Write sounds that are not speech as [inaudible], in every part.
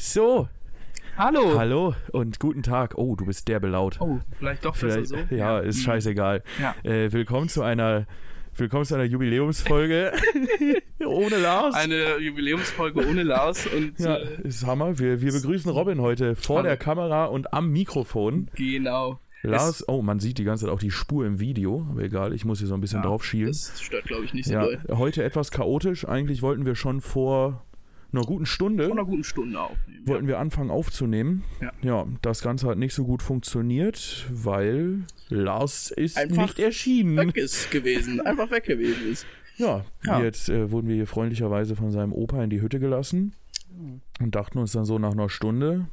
So, Hallo. hallo und guten Tag. Oh, du bist derbe laut. Oh, vielleicht doch besser Vielleicht, so. [laughs] ja, ist Mhm. scheißegal. Ja. Äh, willkommen zu einer willkommen zu einer Jubiläumsfolge [laughs] ohne Lars. Eine Jubiläumsfolge ohne Lars und ja, äh, ist Hammer. Wir, wir begrüßen Robin heute vor Hallo. der Kamera und am Mikrofon. genau. Lars, oh, man sieht die ganze Zeit auch die Spur im Video, aber egal, ich muss hier so ein bisschen Ja, drauf schielen. Das stört, glaube ich, nicht so Ja, doll. heute etwas chaotisch. Eigentlich wollten wir schon vor einer guten Stunde einer guten Stunde aufnehmen. wollten wir anfangen aufzunehmen. Ja. ja, das Ganze hat nicht so gut funktioniert, weil Lars ist Einfach nicht erschienen. Weg ist gewesen. Einfach weg gewesen ist. Ja, Ja. jetzt äh, wurden wir hier freundlicherweise von seinem Opa in die Hütte gelassen und dachten uns dann so nach einer Stunde,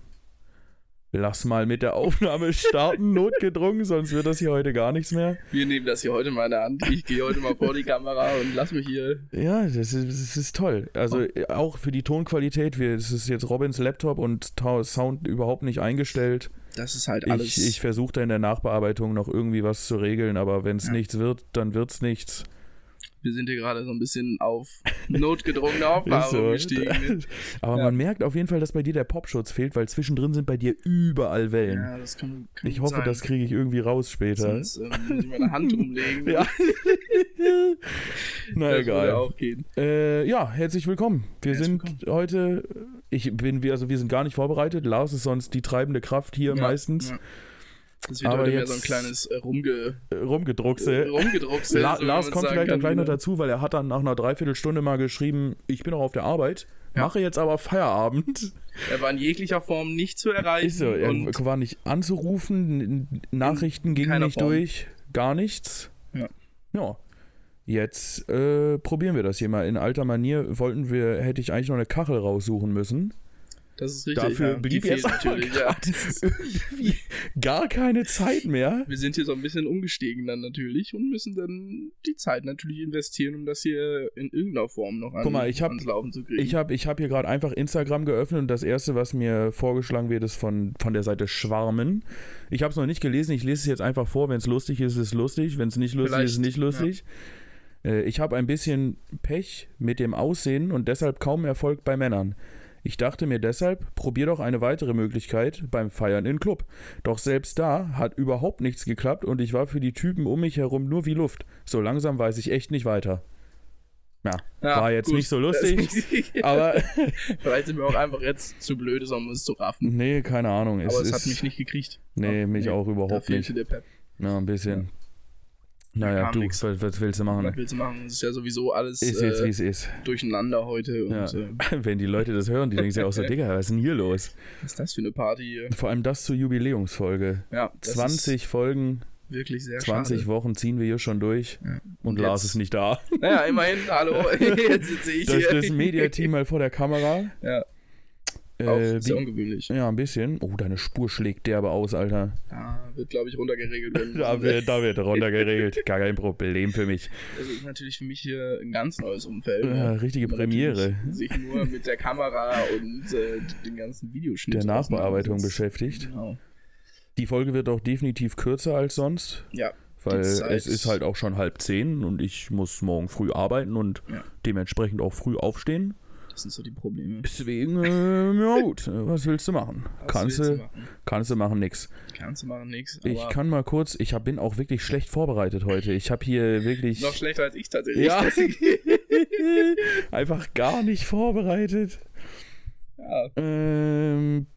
lass mal mit der Aufnahme starten, notgedrungen, sonst wird das hier heute gar nichts mehr. Wir nehmen das hier heute mal in der Hand. Ich gehe heute mal vor die Kamera und lass mich hier. Ja, das ist, das ist toll. Also äh, auch für die Tonqualität, wir, es ist jetzt Robins Laptop und Sound überhaupt nicht eingestellt. Das ist halt alles. Ich, ich versuche da in der Nachbearbeitung noch irgendwie was zu regeln, aber wenn es Ja. nichts wird, dann wird's nichts. Wir sind hier gerade so ein bisschen auf notgedrungene [laughs] Aufnahme umgestiegen. [laughs] Aber Ja. man merkt auf jeden Fall, dass bei dir der Popschutz fehlt, weil zwischendrin sind bei dir überall Wellen. Ja, das kann, kann ich hoffe, sein. das kriege ich irgendwie raus später. Sonst ähm, muss ich meine Hand [laughs] umlegen. Ja. Na das würde egal. auch gehen. Äh, ja, herzlich willkommen. Wir Herzlich sind willkommen. heute, ich bin, wir, also wir sind gar nicht vorbereitet. Lars ist sonst die treibende Kraft hier Ja, meistens. ja. Das wird Aber heute jetzt- so ein kleines äh, Rumge Äh, Rumgedruckse. Rumgedruckse. La so Lars kommt vielleicht dann gleich noch dazu, weil er hat dann nach einer Dreiviertelstunde mal geschrieben, ich bin noch auf der Arbeit, Ja. mache jetzt aber Feierabend. Er war in jeglicher Form nicht zu erreichen. Ist so, er war nicht anzurufen, Nachrichten gingen nicht Form. durch, gar nichts. Ja. Ja. Jetzt äh, probieren wir das hier mal. In alter Manier wollten wir, hätte ich eigentlich noch eine Kachel raussuchen müssen. Das ist richtig. Dafür ja, blieb jetzt natürlich. Ja. irgendwie gar keine Zeit mehr. Wir sind hier so ein bisschen umgestiegen dann natürlich und müssen dann die Zeit natürlich investieren, um das hier in irgendeiner Form noch an, Guck mal, ich hab- ans Laufen zu kriegen. Ich habe ich hab hier gerade einfach Instagram geöffnet und das erste, was mir vorgeschlagen wird, ist von, von der Seite Schwarmen. Ich habe es noch nicht gelesen, ich lese es jetzt einfach vor. Wenn es lustig ist, ist es lustig. Wenn es nicht lustig ist, ist es Vielleicht, nicht lustig. Äh, Ich habe ein bisschen Pech mit dem Aussehen und deshalb kaum Erfolg bei Männern. Ich dachte mir deshalb, probier doch eine weitere Möglichkeit beim Feiern in Club. Doch selbst da hat überhaupt nichts geklappt und ich war für die Typen um mich herum nur wie Luft. So langsam weiß ich echt nicht weiter. Ja, Ja, war jetzt gut. nicht so lustig, [laughs] aber [laughs] Vielleicht sind wir auch einfach jetzt zu blöd, um es zu raffen. Nee, keine Ahnung. Es Aber es ist, hat mich nicht gekriegt. Nee, Ja, mich auch Da überhaupt nicht. Ja, ein bisschen. Naja, du, nix. was, willst du machen? Was willst du machen? Es ist ja sowieso alles Ist jetzt, wie äh, es ist. durcheinander heute. Und Ja. äh, [laughs] Wenn die Leute das hören, die denken sich auch so, [laughs] Digga, was ist denn hier los? was ist das für eine Party hier? Vor allem das zur Jubiläumsfolge. Ja, das 20 Folgen, wirklich sehr 20 schade. Wochen ziehen wir hier schon durch Ja. und Und Lars ist nicht da. Naja, immerhin, hallo, [laughs] jetzt sitze ich Das, hier. das Mediateam mal vor der Kamera. Ja, auch Äh, sehr ungewöhnlich. ja, ein bisschen. Oh, deine Spur schlägt derbe aus, Alter. Da wird, glaube ich, runtergeregelt. [laughs] Da wird, [laughs] da wird runtergeregelt. Gar kein Problem für mich. Das ist natürlich für mich hier ein ganz neues Umfeld. Ja, ne? richtige Man Premiere. Sich nur mit der Kamera und äh, den ganzen Videoschnitt Der Nachbearbeitung beschäftigt. Genau. Die Folge wird auch definitiv kürzer als sonst. Ja, Weil es ist halt auch schon halb zehn und ich muss morgen früh arbeiten und Ja. dementsprechend auch früh aufstehen. Das sind so die Probleme. Deswegen, äh, ja gut, äh, was willst du machen? Was kannst, willst du, machen? kannst du machen, nix. Kannst du machen, nix. Ich kann mal kurz, ich hab, bin auch wirklich schlecht vorbereitet heute. Ich habe hier wirklich Noch schlechter als ich tatsächlich. Ja. [laughs] einfach gar nicht vorbereitet. ja. Ähm,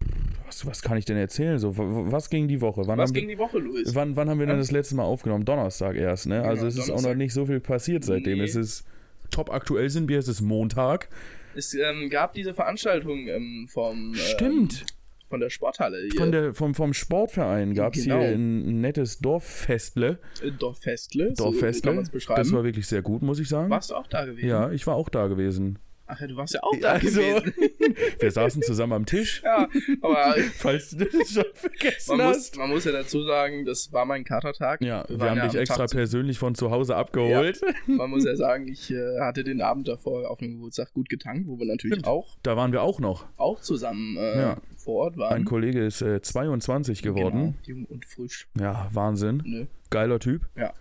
was, was kann ich denn erzählen? So, was ging die Woche? Wann Was ging wir, die Woche, Luis? wann, wann haben wir denn das letzte Mal aufgenommen? Donnerstag erst, ne? also Genau, es ist auch noch Donnerstag. nicht so viel passiert seitdem. Nee. Es ist top aktuell sind wir, es ist Montag. Es ähm, gab diese Veranstaltung ähm, vom, ähm, Stimmt. von der Sporthalle hier. Von der, vom, vom Sportverein gab es Genau. hier ein nettes Dorffestle. äh, Dorffestle. So Dorffestle. kann man es beschreiben. das war wirklich sehr gut, muss ich sagen. Warst du auch da gewesen? Ja, ich war auch da gewesen. Ach ja, du warst ja auch da Also, gewesen. [laughs] wir saßen zusammen am Tisch, Ja, aber [laughs] falls du das schon vergessen man muss, hast. man muss ja dazu sagen, das war mein Katertag. Ja, wir, waren haben ja dich extra Tag persönlich von zu Hause abgeholt. Man muss ja sagen, ich äh, hatte den Abend davor auf dem Geburtstag gut getankt, wo wir natürlich Stimmt. auch, Da waren wir auch noch. auch zusammen äh, Ja. vor Ort waren. Ein Kollege ist äh, 22 geworden. Genau, jung und frisch. Ja, Wahnsinn. Ne? Geiler Typ. Ja.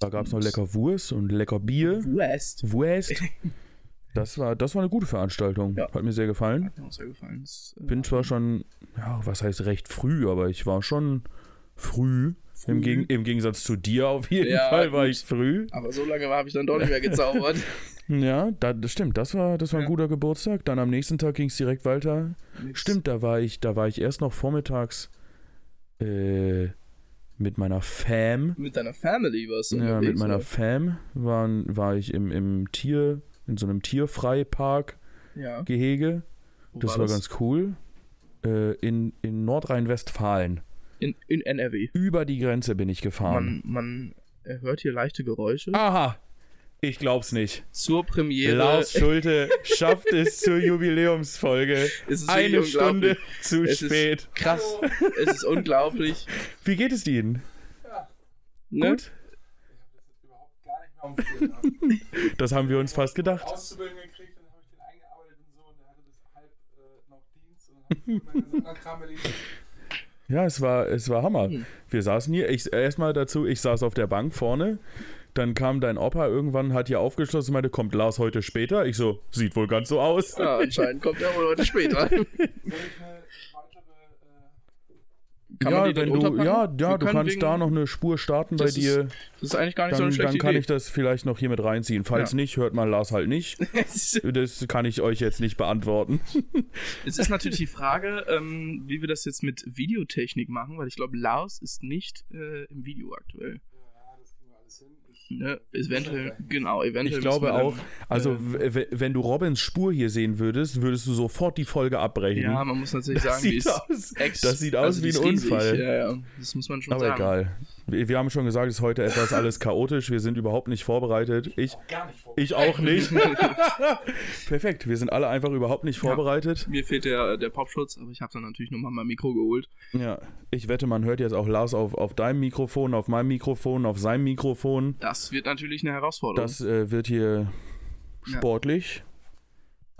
Da gab es noch lecker Wurst und lecker Bier. West. Wurst. [laughs] Das war, das war eine gute Veranstaltung. Ja. Hat mir sehr gefallen. Hat mir auch sehr gefallen. Das, äh, Bin zwar schon, ja, was heißt recht früh, aber ich war schon früh. früh, Im, Geg im Gegensatz zu dir auf jeden Ja, Fall war gut. ich früh. aber so lange habe ich dann doch nicht mehr gezaubert. [laughs] [laughs] Ja, da, das stimmt. Das war, das war ein Ja. guter Geburtstag. Dann am nächsten Tag ging es direkt weiter. Mit- Stimmt, da war ich, da war ich erst noch vormittags äh, mit meiner Fam. Mit deiner Family warst du Ja, mit meiner oder? Fam waren, war ich im, im Tier, in so einem Tierfreipark-Gehege. Ja. Wo Das war, ganz cool. Äh, in, in Nordrhein-Westfalen. In, in NRW. Über die Grenze bin ich gefahren. Man, man hört hier leichte Geräusche. Aha! Ich glaub's nicht. Zur Premiere Lars Schulte schafft es zur Jubiläumsfolge. [laughs] es Eine Stunde zu Es spät. krass. es ist unglaublich. Wie geht es Ihnen? Ne? Gut? überhaupt gar nicht mehr am Film. Das haben wir uns fast gedacht. Auszubildenden gekriegt, dann habe ich den eingearbeitet und so und der hatte bis halb äh, noch Dienst und dann habe ich meinen ganzen anderen Kram erledigt. Ja, es war, es war Hammer. Hm. Wir saßen hier, ich erstmal dazu, ich saß auf der Bank vorne. Dann kam dein Opa irgendwann, hat hier aufgeschlossen und meinte, kommt Lars heute später? Ich so, sieht wohl ganz so aus. Ja, anscheinend kommt er wohl heute später. Soll ich eine weitere, äh, Kann ja, man wenn du, ja, ja, du kannst wegen- da noch eine Spur starten bei Das ist dir. Das ist eigentlich gar nicht so Dann, eine dann schlechte kann Idee. ich das vielleicht noch hier mit reinziehen. Falls Ja. nicht, hört mal Lars halt nicht. [laughs] Das kann ich euch jetzt nicht beantworten. [laughs] Es ist natürlich die [laughs] Frage, ähm, wie wir das jetzt mit Videotechnik machen, weil ich glaube, Lars ist nicht äh, im Video aktuell. Ne? Eventuell, genau, eventuell. Ich glaube auch, dann- also äh, wenn du Robins Spur hier sehen würdest, würdest du sofort die Folge abbrechen. Ja, man muss natürlich das, sagen, die sieht ist aus, das sieht aus also wie ein riesig. Unfall. Ja, ja, das muss man schon Aber sagen. egal. Wir, wir haben schon gesagt, es ist heute etwas alles chaotisch. Wir sind überhaupt nicht vorbereitet. Ich, gar nicht vor. ich auch nicht. [laughs] Perfekt. Wir sind alle einfach überhaupt nicht vorbereitet. Mir fehlt der, der Popschutz, aber ich habe dann natürlich nochmal mein Mikro geholt. Ja. Ich wette, man hört jetzt auch Lars auf, auf deinem Mikrofon, auf meinem Mikrofon, auf seinem Mikrofon. Das wird natürlich eine Herausforderung. Das äh, wird hier Ja.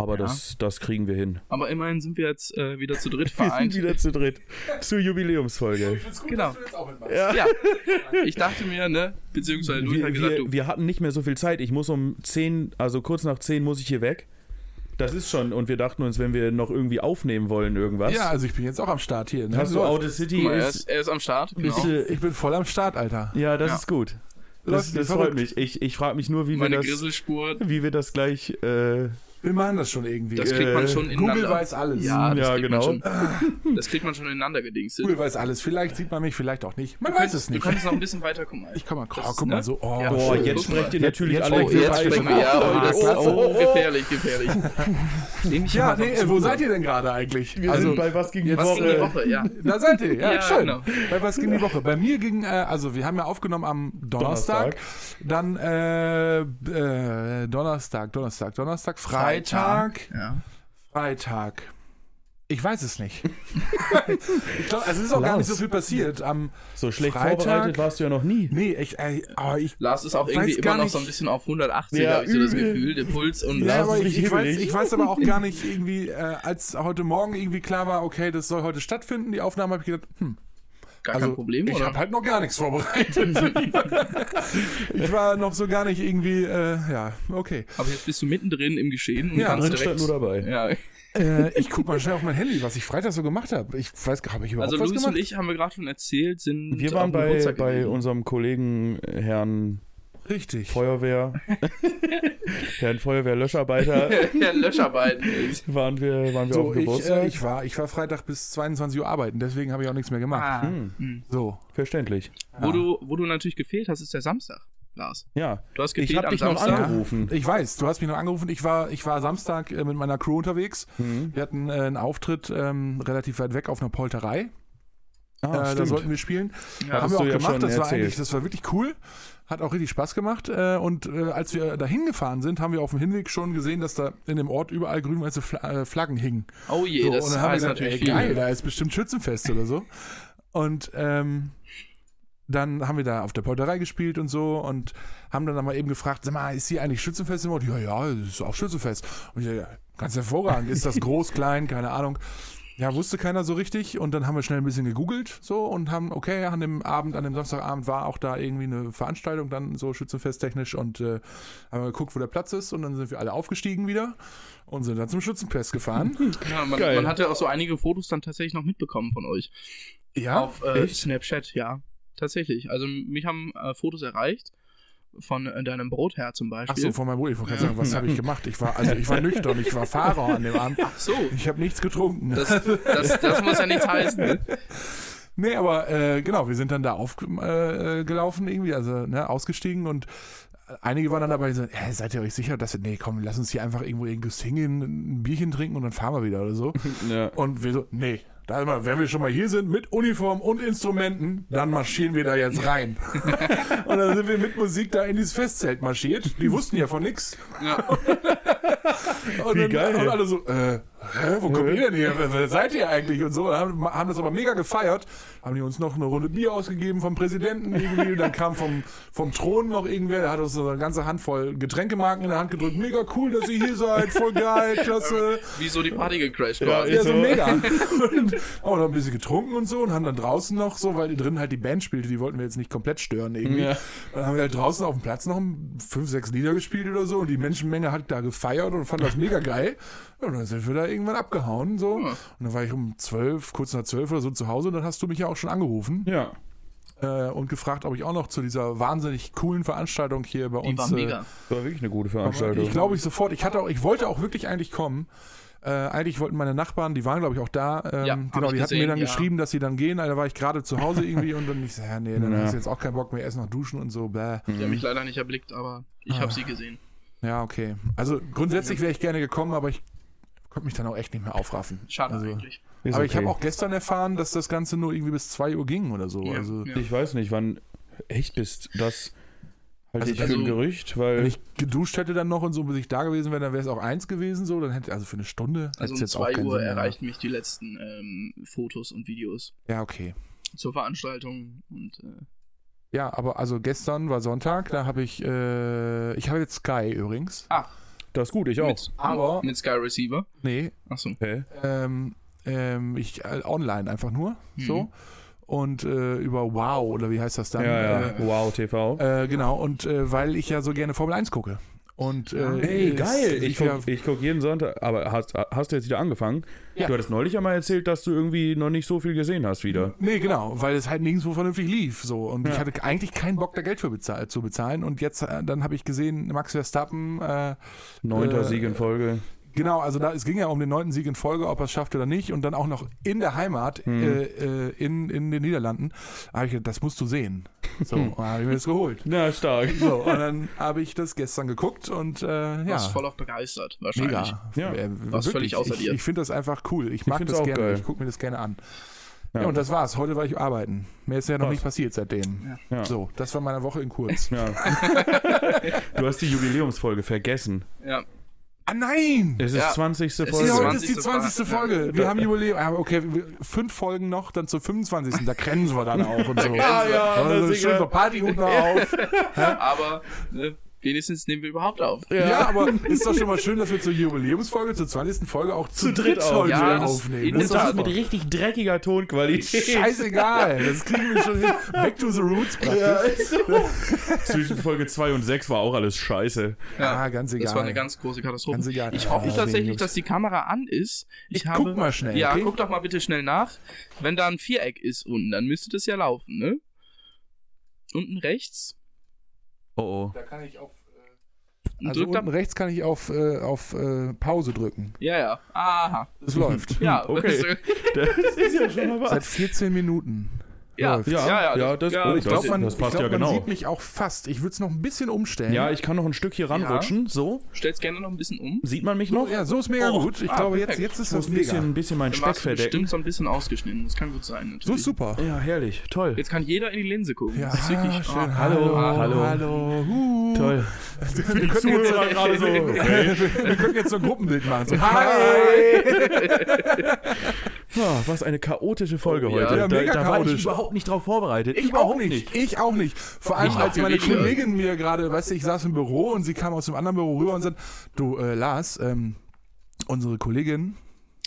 Aber Ja. das, das kriegen wir hin. aber immerhin sind wir jetzt äh, wieder zu dritt [laughs] Wir sind vereint. wieder zu dritt. Zur Jubiläumsfolge. Ich find's gut, Genau. dass du jetzt auch mitmachst. Ja. ja, ich dachte mir, ne, beziehungsweise du hast ja wir, gesagt, wir, du. wir hatten nicht mehr so viel Zeit. Ich muss um 10, also kurz nach 10 muss ich hier weg. Das ist schon. Und wir dachten uns, wenn wir noch irgendwie aufnehmen wollen, irgendwas. Ja, also ich bin jetzt auch am Start hier. Ne? Hast du. Audacity? Guck mal, er Ist, ist, er ist am Start. Genau. bist du, Ich bin voll am Start, Alter. ja, das Ja. ist gut. Das, das freut mich. Ich, ich frage mich nur, wie wir, Meine das, Grisselspur, wie wir das gleich. Äh, Wir machen das schon irgendwie. das kriegt man Äh, schon ineinander. Google weiß alles. Ja, das Ja, kriegt genau. Man schon, das kriegt man schon ineinander gedingstet. Google weiß alles. Vielleicht sieht man mich, vielleicht auch nicht. Man Du weiß kannst, es du nicht. kannst noch ein bisschen weiter gucken. Ich komm mal, oh, guck ne? mal so. Oh, Ja. boah, jetzt sprecht ihr natürlich Jetzt alle sprechen wir- gleich. jetzt sprechen wir, ja, Oh, oh, das, oh, oh, oh. gefährlich, gefährlich. Ja, nee, wo seid ihr denn gerade eigentlich? Wir also, sind bei was gegen die Woche. ging die Woche, ja. da seid ihr, ja, Ja, schön. genau. Bei was ging die Woche? Bei mir ging, äh, also wir haben ja aufgenommen am Donnerstag, dann äh, Donnerstag, Donnerstag, Donnerstag, Freitag, Ja. Freitag. Ich weiß es nicht. [laughs] ich glaub, also es ist auch gar Lars. nicht so viel passiert. Am, So schlecht Freitag- vorbereitet warst du ja noch nie. nee, ich, äh, aber ich Lars ist auch irgendwie gar immer noch nicht- so ein bisschen auf 180, Ja, habe ich so das übel. Gefühl, der Puls und Ja, Lars aber ich, ich, weiß, ich weiß aber auch gar nicht irgendwie, äh, als heute Morgen irgendwie klar war, okay, das soll heute stattfinden, die Aufnahme, habe ich gedacht, hm, gar also kein Problem, ich oder? habe halt noch gar nichts vorbereitet. [laughs] ich war noch so gar nicht irgendwie, äh, ja, okay. aber jetzt bist du mittendrin im Geschehen und Ja, kannst direkt... nur dabei. Ja, Äh, ich guck mal schnell auf mein Handy, was ich Freitag so gemacht habe. Ich weiß gar nicht, überhaupt also was Luis gemacht. und ich haben wir gerade schon erzählt, sind Wir waren bei, bei unserem Kollegen Herrn Richtig. Feuerwehr, [laughs] Herrn Feuerwehrlöscharbeiter, [laughs] ja, Löscharbeiten. waren wir, waren wir So, auf dem ich, Geburtstag. äh, ich, war, ich war Freitag bis 22 Uhr arbeiten, deswegen habe ich auch nichts mehr gemacht. Ah, Hm. hm. So. Verständlich. Wo, du, wo du natürlich gefehlt hast, ist der Samstag, Lars. Ja, Du hast gefehlt ich habe am dich noch Samstag. angerufen. Ich weiß, du hast mich noch angerufen. Ich war, ich war Samstag äh, mit meiner Crew unterwegs. Mhm. Wir hatten äh, einen Auftritt ähm, relativ weit weg auf einer Polterei. Ah, äh, da sollten wir spielen. Ja, haben wir auch ja gemacht. Das war eigentlich, das war wirklich cool. Hat auch richtig Spaß gemacht. Äh, und äh, als wir dahin gefahren sind, haben wir auf dem Hinweg schon gesehen, dass da in dem Ort überall grün-weiße äh, Flaggen hingen. Oh je, So, das und dann haben wir heißt gesagt, natürlich ey, viel. geil, da ist bestimmt Schützenfest oder so. Und ähm, dann haben wir da auf der Polterei gespielt und so und haben dann mal eben gefragt, sag mal, ist hier eigentlich Schützenfest im Ort? Ja, ja, es ist auch Schützenfest. Und ich ja, ganz hervorragend. Ist das groß, [laughs] klein, keine Ahnung. Ja, wusste keiner so richtig und dann haben wir schnell ein bisschen gegoogelt so und haben, okay, an dem Abend, an dem Samstagabend war auch da irgendwie eine Veranstaltung, dann so schützenfesttechnisch und äh, haben wir geguckt, wo der Platz ist und dann sind wir alle aufgestiegen wieder und sind dann zum Schützenfest gefahren. [laughs] Ja, man, Geil. man hat ja auch so einige Fotos dann tatsächlich noch mitbekommen von euch. ja, auf äh? Snapchat, ja. Tatsächlich. Also mich haben äh, Fotos erreicht von äh, deinem Brotherr zum Ach Beispiel. so, von meinem Bruder. Ich wollte gerade sagen, was habe ich gemacht? Ich war, also ich war nüchtern, ich war Fahrer an dem Abend. Ach so. Ich habe nichts getrunken. Das, das, das muss ja nichts heißen. Ne? [laughs] Nee, aber äh, genau, wir sind dann da aufgelaufen äh, irgendwie, also ne, ausgestiegen und einige waren dann dabei, die so, äh, seid ihr euch sicher, dass wir, nee, komm, lass uns hier einfach irgendwo irgendwo hingehen, ein Bierchen trinken und dann fahren wir wieder oder so. Ja. Und wir so, nee, da mal, wenn wir schon mal hier sind mit Uniform und Instrumenten, dann marschieren wir da jetzt rein. [laughs] und dann sind wir mit Musik da in dieses Festzelt marschiert. Die wussten ja von nix. Ja. [laughs] [laughs] Und Wie dann geil. Und alle so, äh, hä, wo kommt ihr denn hier? Wer, wer seid ihr eigentlich? Und so. Und haben, haben das aber mega gefeiert. Haben die uns noch eine Runde Bier ausgegeben vom Präsidenten irgendwie. Dann kam vom, vom Thron noch irgendwer, der hat uns so eine ganze Handvoll Getränkemarken in der Hand gedrückt. Mega cool, dass ihr hier seid. Voll geil, klasse. [laughs] Wie so die Party gecrashed Ja. Ja, so mega. [laughs] Und haben noch ein bisschen getrunken und so und haben dann draußen noch so, weil drin halt die Band spielte, die wollten wir jetzt nicht komplett stören irgendwie. Ja. Dann haben wir halt draußen auf dem Platz noch fünf, sechs Lieder gespielt oder so und die Menschenmenge hat da gefeiert und fand das mega geil. Ja, und dann sind wir da irgendwann abgehauen so. Und dann war ich um zwölf, kurz nach zwölf oder so zu Hause und dann hast du mich ja auch schon angerufen Ja. äh, und gefragt, ob ich auch noch zu dieser wahnsinnig coolen Veranstaltung hier bei Die uns. war äh, mega. War wirklich eine gute Veranstaltung. ich glaube ich sofort. Ich hatte auch, ich wollte auch wirklich eigentlich kommen. Äh, eigentlich wollten meine Nachbarn, die waren glaube ich auch da. Ähm, Ja, genau, die hatten gesehen, mir dann ja. geschrieben, dass sie dann gehen. Da war ich gerade zu Hause irgendwie und dann ich so, ja, nee, dann Ja. hast du jetzt auch keinen Bock mehr, erst noch duschen und so. Bäh. Die haben mich leider nicht erblickt, aber ich Ah. habe sie gesehen. Ja, okay. Also grundsätzlich wäre ich gerne gekommen, aber ich konnte mich dann auch echt nicht mehr aufraffen. Schade also, eigentlich. Aber ich okay. habe auch gestern erfahren, dass das Ganze nur irgendwie bis 2 Uhr ging oder so. Ja, also ja. Ich weiß nicht, wann. Echt bist das. Halte Also- ich für ein Gerücht, wenn weil. ich geduscht hätte dann noch und so, bis ich da gewesen wäre, dann wäre es auch eins gewesen so. Dann hätte also für eine Stunde. Also um jetzt auch 2 keinen Uhr Sinn mehr erreichten mich die letzten ähm, Fotos und Videos. Ja, okay. zur Veranstaltung und äh, Ja, aber also gestern war Sonntag, da habe ich, äh, ich habe jetzt Sky übrigens. ach, Das ist gut, ich auch. mit, Aber- mit Sky Receiver. Nee, Achso. Okay. ähm, ähm, ich äh, online einfach nur, Mhm. so. Und äh, über Wow, oder wie heißt das dann? Ja, ja. Äh, Wow, TV. äh, genau, und äh, weil ich ja so gerne Formel 1 gucke. Und, äh, Ey, es geil. Ich ja- guck, ich guck jeden Sonntag. Aber hast, hast du jetzt wieder angefangen? Ja. Du hattest neulich einmal erzählt, dass du irgendwie noch nicht so viel gesehen hast wieder. Nee, genau, weil es halt nirgendwo vernünftig lief. So. Und ich Ja. hatte eigentlich keinen Bock, da Geld für bezahl zu bezahlen. Und jetzt, äh, dann habe ich gesehen, Max Verstappen, äh, Neunter Äh, Sieg in Folge. Genau, also da, es ging ja um den neunten Sieg in Folge, ob er es schafft oder nicht. Und dann auch noch in der Heimat, Hm. äh, in, in den Niederlanden. Da ich gedacht, das musst du sehen. So, Hm. dann habe ich mir das geholt. Ja, stark. So, und dann habe ich das gestern geguckt und äh, ja, Warst voll auf begeistert, wahrscheinlich. mega. Ja. Äh, Warst völlig außer ich, dir. Ich finde das einfach cool. Ich mag find's das auch gerne. geil. Ich gucke mir das gerne an. Ja. Ja. und das war's. Heute war ich arbeiten. Mehr ist ja noch Krass. nicht passiert seitdem. Ja. So, das war meine Woche in kurz. Ja. [laughs] du hast die Jubiläumsfolge vergessen. Ja. Ah nein! Es ist Ja. 20. Es Ja, ist Folge. die heute ist die 20. 20. Folge. Wir haben Jubiläum. Ah, okay, wir- fünf Folgen noch, dann zur 25. Da kennen wir dann auch und so. [laughs] Ah, ja, also, das ist schön so Partyhut [laughs] auf. Aber ne, wenigstens nehmen wir überhaupt auf. Ja. aber ist doch schon mal schön, dass wir zur Jubiläumsfolge, zur 20. Folge auch zu, Zu dritt auf. heute Ja, das- aufnehmen. in Das der ist mit richtig dreckiger Tonqualität. Scheißegal, das kriegen wir schon hin. Back to the roots praktisch. Ja, so. Zwischen Folge 2 und 6 war auch alles scheiße. Ah, ganz egal. Das war eine ganz große Katastrophe. Ganz egal. Ich hoffe tatsächlich, dass die Kamera an ist. Ich, Ich habe, guck mal schnell, Ja, okay? guck doch mal bitte schnell nach. Wenn da ein Viereck ist unten, dann müsste das ja laufen, ne? Unten rechts. Oh oh. Da kann ich auf. Und Also unten rechts kann ich auf, äh, auf äh, Pause drücken. Ja, ja. Aha. Es läuft. Ja, Okay. [laughs] Das ist ja schon mal Seit 14 Minuten. Ja. Ja, ja, ja, das- oh, Ich das- glaube, man, das passt ich glaub, ja man genau. sieht mich auch fast. Ich würde es noch ein bisschen umstellen. Ja, ich kann noch ein Stück hier ranrutschen. So. Stell's gerne noch ein bisschen um. Sieht man mich so, noch? ja, so ist mega Oh, gut. Ich ah, glaube, jetzt, perfekt. jetzt ist das ein bisschen, ein bisschen Dann Speck du bestimmt verdecken. so ein bisschen ausgeschnitten. Das kann gut sein. Natürlich. So ist super. Ja, herrlich. Toll. Jetzt kann jeder in die Linse gucken. Ja, das ist wirklich schön. ah, hallo, hallo. hallo, hallo. Huh. Toll. Wir können jetzt, gerade so. Okay. [laughs] wir können jetzt so ein Gruppenbild machen. So, hi! [laughs] Ja, was eine chaotische Folge Oh, ja. heute. Ja, da, mega da war ich chaotisch. überhaupt nicht drauf vorbereitet. Ich auch nicht. Ich auch nicht. Vor allem, Ich als meine nicht, ne? Kollegin mir gerade, weißt du, ich saß im Büro und sie kam aus dem anderen Büro rüber und sagt, du, äh, Lars, ähm, unsere Kollegin,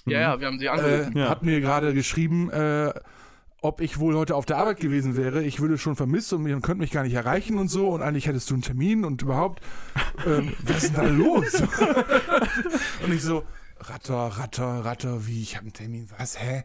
Ja, ja, wir haben sie äh, angerufen. Ja. hat mir gerade geschrieben, äh, ob ich wohl heute auf der Arbeit gewesen wäre. Ich würde schon vermisst und man könnte mich gar nicht erreichen und so. Und eigentlich hättest du einen Termin und überhaupt, ähm, was ist denn da los? [laughs] und ich so, Ratter, Ratter, Ratter, wie, ich habe einen Termin, was, hä?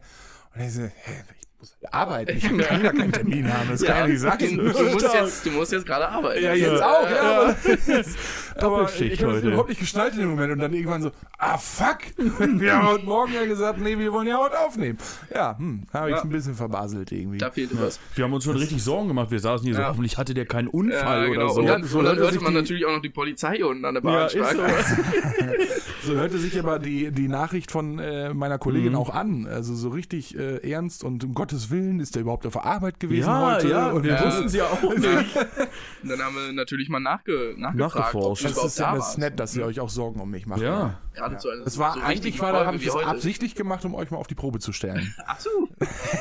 Und er so, hä, ich muss arbeiten, ich [laughs] kann gar keinen Termin haben, das kann ja nicht sein. Du, du, musst jetzt, du musst jetzt gerade arbeiten. Ja, jetzt auch, ja. Aber, [laughs] aber Doppelschicht ich habe das überhaupt nicht in dem Moment und dann irgendwann so, ah fuck, [laughs] wir haben heute Morgen ja gesagt, nee, wir wollen ja heute aufnehmen. Ja, hm, habe ich Ja. ein bisschen verbaselt irgendwie. Da fehlte was. Wir haben uns schon richtig Sorgen gemacht. Wir saßen hier so, Ja. hoffentlich hatte der keinen Unfall Ja, oder genau. so. Und dann, so und dann hörte man die- natürlich auch noch die Polizei unten an der Ja, Bahn ist so. So hörte sich aber die, die Nachricht von äh, meiner Kollegin Mhm. auch an. Also so richtig äh, ernst und um Gottes Willen ist der überhaupt auf der Arbeit gewesen Ja, heute. ja, und wir Ja. wussten sie ja auch nicht. Und [laughs] dann haben wir natürlich mal nachge, nachgefragt, Nachgeforscht. das ist ja da das nett, dass ihr euch auch Sorgen um mich macht. Ja. Gerade zu einer Das war so eigentlich war, da habe ich das heute. absichtlich gemacht, um euch mal auf die Probe zu stellen. [laughs] Ach so.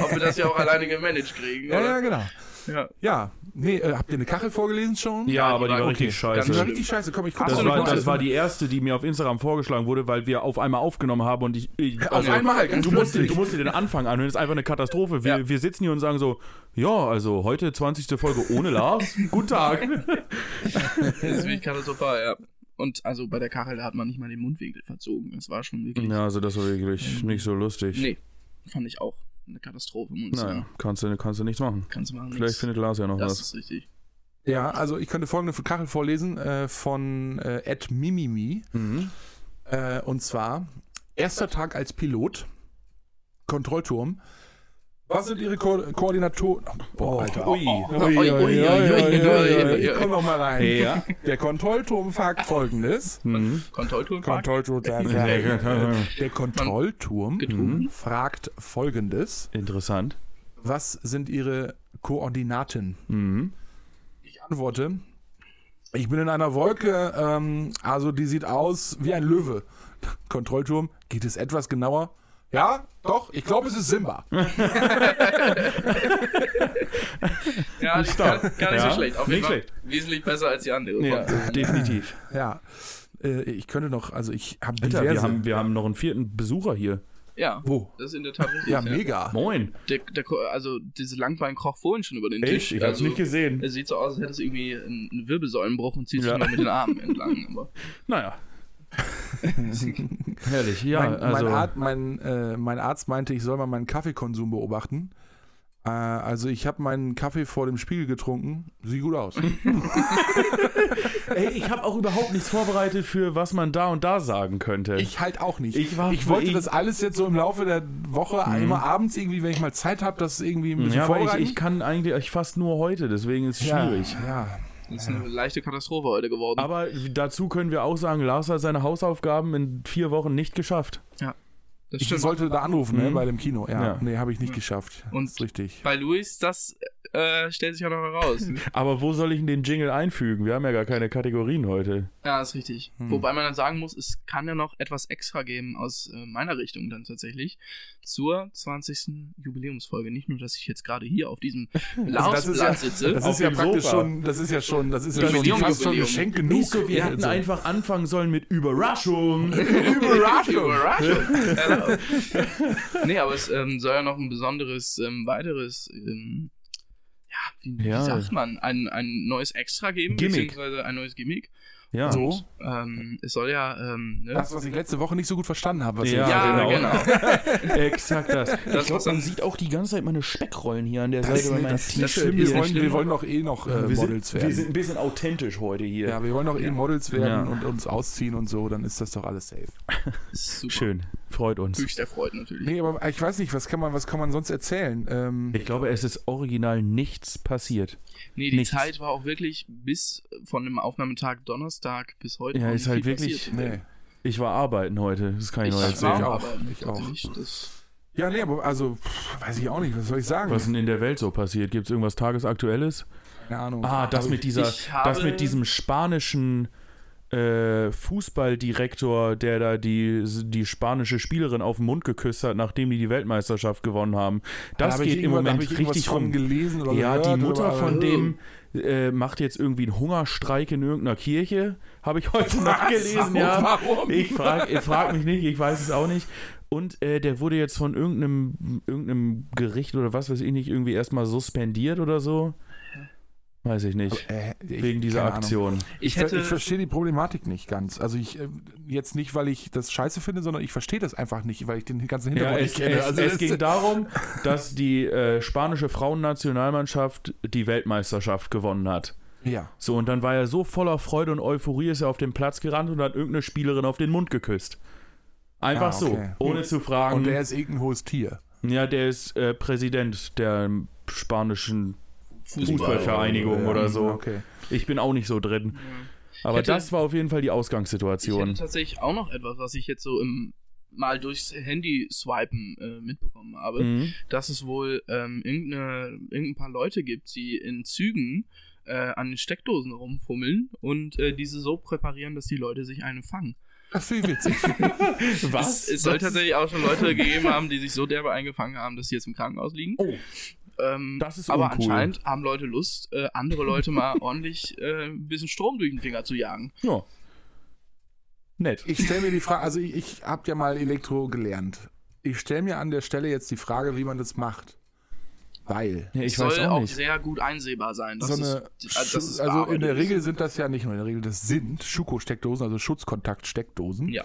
Ob wir das ja auch alleine gemanagt kriegen, ja, ja, genau. Ja. Ja, nee, äh, habt ihr eine Kachel vorgelesen schon? Ja, aber die war okay. richtig Die scheiße. war richtig scheiße, komm, ich guck Das war, das war die erste, die mir auf Instagram vorgeschlagen wurde, weil wir auf einmal aufgenommen haben und ich. ich Auf einmal, ganz du musst, plötzlich. du musst dir den Anfang anhören, das ist einfach eine Katastrophe. Wir, Ja. wir sitzen hier und sagen so: Ja, also heute 20. Folge ohne Lars. [laughs] Guten Tag. [laughs] Das ist wirklich katastrophal, ja. Und also bei der Kachel, da hat man nicht mal den Mundwinkel verzogen. Das war schon wirklich. Ja, also das war wirklich nicht so lustig. Nee, fand ich auch eine Katastrophe, muss Naja, kannst du, kannst du nichts machen. Kannst du machen. Vielleicht nix. findet Lars ja noch Das was. ist richtig. Ja, also ich könnte folgende Kachel vorlesen äh, von äh, Ed Mimimi. Mhm. Äh, und zwar, erster Tag als Pilot, Kontrollturm. Was sind Ihre Ko Koordinatoren? Boah, Alter. Ui. Ui, ui, ui, komm noch mal rein. Ja. Der Kontrollturm fragt folgendes. Mhm. Kontrolltour Kontrollturm, [laughs] der Kontrollturm getrunken. fragt folgendes. Interessant. Was sind Ihre Koordinaten? Mhm. Ich antworte, ich bin in einer Wolke, ähm, also die sieht aus wie ein Löwe. Kontrollturm, geht es etwas genauer? Ja, doch, ich glaube, es ist Simba. [laughs] Ja, die gar, gar nicht Ja, so schlecht. Auf jeden Fall wesentlich besser als die andere. Ja, definitiv. [laughs] Ja, äh, ich könnte noch, also ich habe Alter, diverse. wir haben, wir haben noch einen vierten Besucher hier. ja, Wo? das ist in der Tat richtig. Ja, mega. Moin. Der, der, also, diese Langbein kroch vorhin schon über den? Tisch. Ich hab's also, nicht gesehen. Es sieht so aus, als hätte es irgendwie einen einen Wirbelsäulenbruch und zieht sich Ja. nur mit den Armen entlang. Aber Naja. [laughs] Herrlich, ja. mein, also, mein, Arzt, mein, äh, mein Arzt meinte, ich soll mal meinen Kaffeekonsum beobachten. Äh, also ich habe meinen Kaffee vor dem Spiegel getrunken. Sieht gut aus. [laughs] Ey, ich habe auch überhaupt nichts vorbereitet für was man da und da sagen könnte. Ich halt auch nicht. Ich war- ich wollte ich- das alles jetzt so im Laufe der Woche immer abends irgendwie, wenn ich mal Zeit habe, das irgendwie ein bisschen ja, aber ich, vorbereiten. ich kann eigentlich fast nur heute, deswegen ist es ja, schwierig. Ja, das ist eine leichte Katastrophe heute geworden. Aber dazu können wir auch sagen, Lars hat seine Hausaufgaben in vier Wochen nicht geschafft. das ich stimmt. sollte da anrufen, ne, Mhm. bei dem Kino. Ja, Ja. nee, habe ich nicht geschafft. Und- das ist richtig. Bei Luis, das äh, stellt sich ja noch heraus. [laughs] Aber wo soll ich denn den Jingle einfügen? Wir haben ja gar keine Kategorien heute. ja, ist richtig. Hm. Wobei man dann sagen muss, es kann ja noch etwas extra geben aus äh, meiner Richtung dann tatsächlich zur 20. Jubiläumsfolge. Nicht nur, dass ich jetzt gerade hier auf diesem Also [laughs] das ist ja, Lausplatz sitze. das ist ja praktisch Sofa. schon, das ist ja schon, das ist ja Das schon, Jubiläum- fast schon Geschenk genug. wir hätten Also, einfach anfangen sollen mit Überraschung. [laughs] Überraschung. Überraschung. Nee, aber es ähm, soll ja noch ein besonderes ähm, weiteres, ähm, ja, wie, wie Ja. sagt man, ein, ein neues Extra geben, Gimmick. beziehungsweise ein neues Gimmick. Ja. So, Ähm, es soll ja, ähm, ne? das, was ich letzte Woche nicht so gut verstanden habe. Was Ja, ja, genau. genau. [laughs] Exakt das. Das, Ich glaub, was man sieht auch die ganze Zeit meine Speckrollen hier an der Das, Seite das, das T-Shirt. schlimm, wir, wollen, wir wollen doch eh noch äh, wir, Models sind, wir werden. sind ein bisschen authentisch heute hier. ja, wir wollen doch eh Models werden Ja. und uns ausziehen und so, dann ist das doch alles safe. Schön. Freut uns. Höchst erfreut natürlich. Nee, aber ich weiß nicht, was kann man, was kann man sonst erzählen? Ähm, Ich glaube, es ist original nichts passiert. Nee, die Nichts. Zeit war auch wirklich bis von dem Aufnahmetag Donnerstag bis heute. Ja, noch ist halt wirklich- nee. Ich war arbeiten heute, das kann ich, noch Ich erzählen. war Ich auch. Ich auch. das Ja, nee, aber also, pff, weiß ich auch nicht, was soll ich sagen? Was denn in der Welt so passiert? Gibt es irgendwas Tagesaktuelles? Keine Ahnung. Ah, das mit dieser, ich das mit diesem spanischen äh, Fußballdirektor, der da die, die spanische Spielerin auf den Mund geküsst hat, nachdem die die Weltmeisterschaft gewonnen haben. Das Da hab geht im Moment richtig von rum. gelesen oder Ja, gehört die Mutter oder- von dem äh, macht jetzt irgendwie einen Hungerstreik in irgendeiner Kirche. Habe ich heute noch gelesen, ja. Warum? Ich frage frag mich nicht, ich weiß es auch nicht. Und äh, der wurde jetzt von irgendeinem, irgendeinem Gericht oder was weiß ich nicht, irgendwie erstmal suspendiert oder so. Weiß ich nicht. Äh, ich- Wegen dieser Ahnung. Aktion. Ich hätte. ich verstehe die Problematik nicht ganz. Also ich äh, jetzt nicht, weil ich das scheiße finde, sondern ich verstehe das einfach nicht, weil ich den ganzen Ja, Hintergrund es, nicht kenne. es, Also es ging darum, [laughs] dass die äh, spanische Frauennationalmannschaft die Weltmeisterschaft gewonnen hat. ja. So, und dann war er so voller Freude und Euphorie, ist er auf den Platz gerannt und hat irgendeine Spielerin auf den Mund geküsst. Einfach Ah, so, okay. ohne zu fragen. Und der ist irgendein hohes Tier. ja, der ist äh, Präsident der spanischen Fußballvereinigung Ja, oder so. Okay. Ich bin auch nicht so drin. Aber hätte- das war auf jeden Fall die Ich hätte Ausgangssituation. tatsächlich auch noch etwas, was ich jetzt so im mal durchs Handy swipen äh, mitbekommen habe, Mhm. dass es wohl ähm, irgendeine, irgendein paar Leute gibt, die in Zügen äh, an den Steckdosen rumfummeln und äh, diese so präparieren, dass die Leute sich eine fangen. Das ist witzig. [laughs] Es, es soll tatsächlich auch schon Leute gegeben haben, die sich so derbe eingefangen haben, dass sie jetzt im Krankenhaus liegen. Oh. Ähm, Das ist aber uncool. anscheinend haben Leute Lust, äh, andere Leute mal [laughs] ordentlich äh, ein bisschen Strom durch den Finger zu jagen. Ja. Nett. Ich stelle mir die Frage, also ich, ich habe ja mal Elektro gelernt. Ich stelle mir an der Stelle jetzt die Frage, wie man das macht. Weil Ja, ich soll weiß auch auch nicht. sehr gut einsehbar sein. Das so eine, ist, das ist also in der. Regel sind das ja nicht nur in der Regel, das sind Schuko-Steckdosen, also Schutzkontakt-Steckdosen. Ja.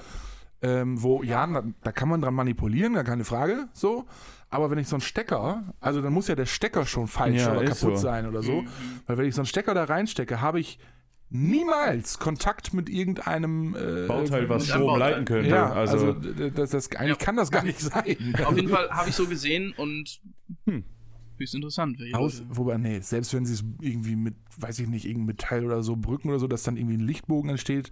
Ähm, wo, ja, da, da kann man dran manipulieren, gar keine Frage, so. Aber wenn ich so einen Stecker, also dann muss ja der Stecker schon falsch Ja, oder kaputt so. sein oder so. Weil wenn ich so einen Stecker da reinstecke, habe ich niemals Kontakt mit irgendeinem äh, Bauteil, was Strom Bauteil. leiten könnte. Ja, also, also, das, das, eigentlich Ja. kann das gar nicht sein. [laughs] Auf jeden Fall habe ich so gesehen und Hm. höchst interessant. Aus, wobei, nee, selbst wenn sie es irgendwie mit, weiß ich nicht, irgendein Metall oder so brücken oder so, dass dann irgendwie ein Lichtbogen entsteht.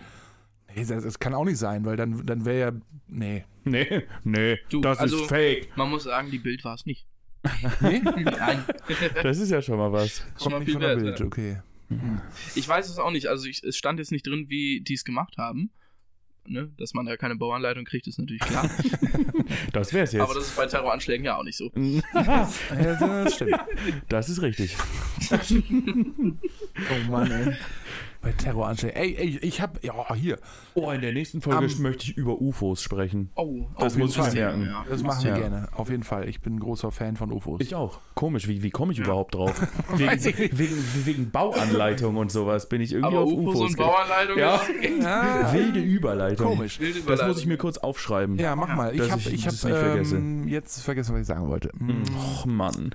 Nee, das, das kann auch nicht sein, weil dann, dann wäre ja, nee. nee, nee, Du, das also- ist fake. Man muss sagen, die Bild war es nicht. Nee? [laughs] Nein. Das ist ja schon mal was. Schon Kommt mal nicht viel von. Bild, ja. okay. Ich weiß es auch nicht. Also ich, es stand jetzt nicht drin, wie die es gemacht haben. Ne? Dass man da keine Bauanleitung kriegt, ist natürlich klar. [laughs] Das wär's jetzt. Aber das ist bei Terroranschlägen ja auch nicht so. [laughs] Ja, das stimmt. das ist richtig. Oh Mann, ey. Bei Terroranschlägen. Ey, ey, ich hab, ja, hier. Oh, in der nächsten Folge Am- möchte ich über UFOs sprechen. Oh, Das auf muss jeden ich merken. Ja. Das machen wir Ja. gerne. Auf jeden Fall. Ich bin ein großer Fan von UFOs. Ich auch. Komisch, wie, wie komme ich Ja. überhaupt drauf? [laughs] Weiß ich Wegen, nicht. wegen, wegen Bauanleitung und sowas bin ich irgendwie Aber auf UFOs, UFOs. und Bauanleitung Ja. Ah, [laughs] Wilde Überleitung. komisch. Wilde Das muss ich Überleitung. mir kurz aufschreiben. Ja, mach mal. Ich Dass hab, ich ich hab nicht vergesse. ähm, jetzt vergessen, was ich sagen wollte. Och, Mann.